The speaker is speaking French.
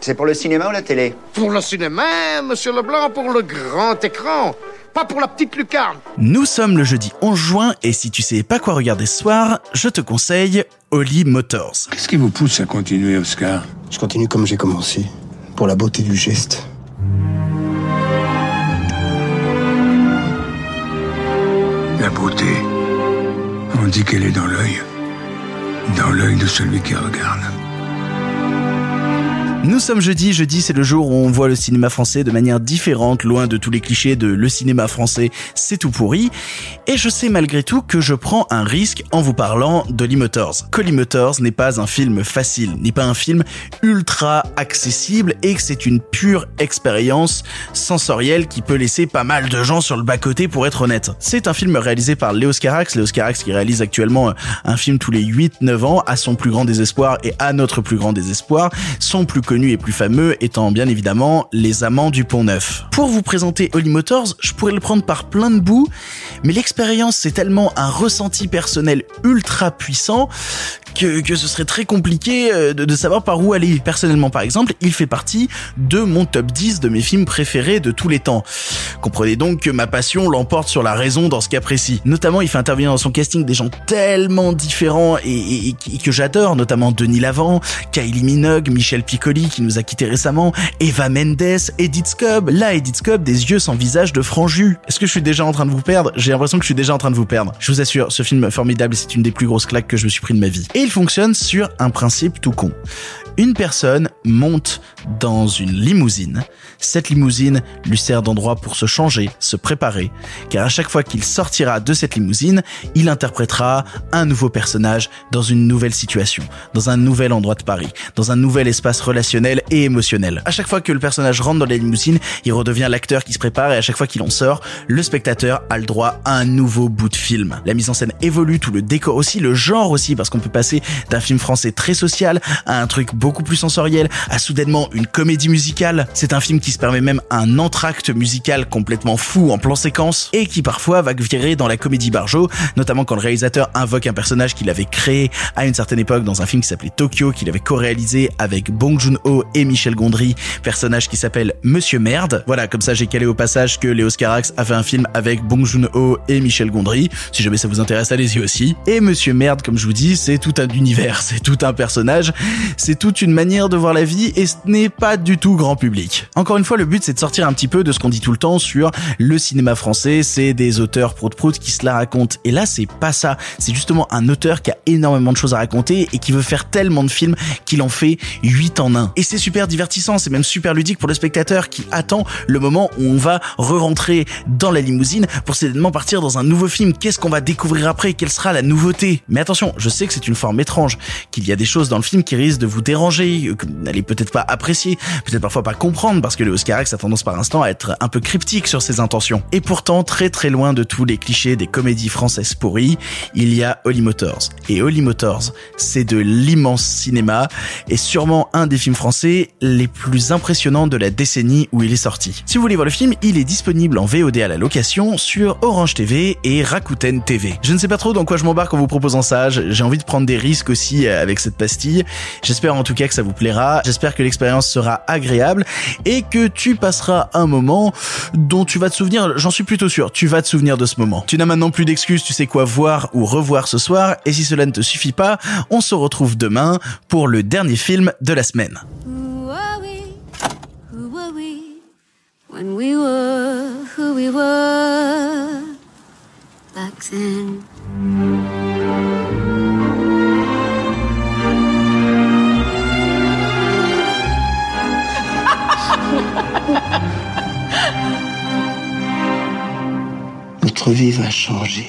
C'est pour le cinéma ou la télé Pour le cinéma, monsieur Leblanc, pour le grand écran. Pas pour la petite lucarne. Nous sommes le jeudi 11 juin et si tu sais pas quoi regarder ce soir, je te conseille Holly Motors. Qu'est-ce qui vous pousse à continuer, Oscar? Je continue comme j'ai commencé, pour la beauté du geste. La beauté, on dit qu'elle est dans l'œil. Dans l'œil de celui qui regarde. Nous sommes jeudi, jeudi c'est le jour où on voit le cinéma français de manière différente, loin de tous les clichés de le cinéma français c'est tout pourri, et je sais malgré tout que je prends un risque en vous parlant de Motors. Que Motors n'est pas un film facile, n'est pas un film ultra accessible et que c'est une pure expérience sensorielle qui peut laisser pas mal de gens sur le bas-côté pour être honnête. C'est un film réalisé par Léos Carax, Léos Carax qui réalise actuellement un film tous les 8-9 ans à son plus grand désespoir et à notre plus grand désespoir, son plus et plus fameux étant bien évidemment Les Amants du Pont Neuf. Pour vous présenter Holly Motors, je pourrais le prendre par plein de bouts, mais l'expérience c'est tellement un ressenti personnel ultra puissant que, que ce serait très compliqué euh, de, de, savoir par où aller. Personnellement par exemple, il fait partie de mon top 10 de mes films préférés de tous les temps. Comprenez donc que ma passion l'emporte sur la raison dans ce cas précis. Notamment, il fait intervenir dans son casting des gens tellement différents et, et, et que j'adore, notamment Denis Lavant, Kylie Minogue, Michel Piccoli qui nous a quitté récemment, Eva Mendes, Edith Scobb, là Edith Scobb des yeux sans visage de franju. Est-ce que je suis déjà en train de vous perdre? J'ai l'impression que je suis déjà en train de vous perdre. Je vous assure, ce film formidable, c'est une des plus grosses claques que je me suis pris de ma vie. Il fonctionne sur un principe tout con une personne monte dans une limousine. Cette limousine lui sert d'endroit pour se changer, se préparer, car à chaque fois qu'il sortira de cette limousine, il interprétera un nouveau personnage dans une nouvelle situation, dans un nouvel endroit de Paris, dans un nouvel espace relationnel et émotionnel. À chaque fois que le personnage rentre dans la limousine, il redevient l'acteur qui se prépare et à chaque fois qu'il en sort, le spectateur a le droit à un nouveau bout de film. La mise en scène évolue, tout le décor aussi, le genre aussi, parce qu'on peut passer d'un film français très social à un truc beaucoup plus sensoriel, à soudainement une comédie musicale. C'est un film qui se permet même un entracte musical complètement fou en plan séquence et qui parfois va virer dans la comédie barjo, notamment quand le réalisateur invoque un personnage qu'il avait créé à une certaine époque dans un film qui s'appelait Tokyo, qu'il avait co-réalisé avec Bong Joon-ho et Michel Gondry, personnage qui s'appelle Monsieur Merde. Voilà, comme ça j'ai calé au passage que Léo Carax a fait un film avec Bong Joon-ho et Michel Gondry. Si jamais ça vous intéresse, allez-y aussi. Et Monsieur Merde, comme je vous dis, c'est tout un univers, c'est tout un personnage, c'est toute une manière de voir la vie et ce n'est pas du tout grand public. Encore une fois, le but c'est de sortir un petit peu de ce qu'on dit tout le temps sur le cinéma français, c'est des auteurs prout-prout qui se la racontent. Et là, c'est pas ça. C'est justement un auteur qui a énormément de choses à raconter et qui veut faire tellement de films qu'il en fait 8 en 1. Et c'est super divertissant, c'est même super ludique pour le spectateur qui attend le moment où on va re-rentrer dans la limousine pour soudainement partir dans un nouveau film. Qu'est-ce qu'on va découvrir après? Quelle sera la nouveauté? Mais attention, je sais que c'est une forme étrange, qu'il y a des choses dans le film qui risquent de vous déranger, que vous n'allez peut-être pas apprécier, peut-être parfois pas comprendre parce que le Oscarax a tendance par instant à être un peu cryptique sur ses intentions. Et pourtant, très très loin de tous les clichés des comédies françaises pourries, il y a Holly Motors. Et Holly Motors, c'est de l'immense cinéma et sûrement un des films français les plus impressionnants de la décennie où il est sorti. Si vous voulez voir le film, il est disponible en VOD à la location sur Orange TV et Rakuten TV. Je ne sais pas trop dans quoi je m'embarque en vous proposant ça, j'ai envie de prendre des risques aussi avec cette pastille. J'espère en tout cas que ça vous plaira, j'espère que l'expérience sera agréable et que tu passeras un moment dont tu vas te souvenir, j'en suis plutôt sûr, tu vas te souvenir de ce moment. Tu n'as maintenant plus d'excuses, tu sais quoi voir ou revoir ce soir et si cela ne te suffit pas, on se retrouve demain pour le dernier film de la semaine. Notre vie va changer.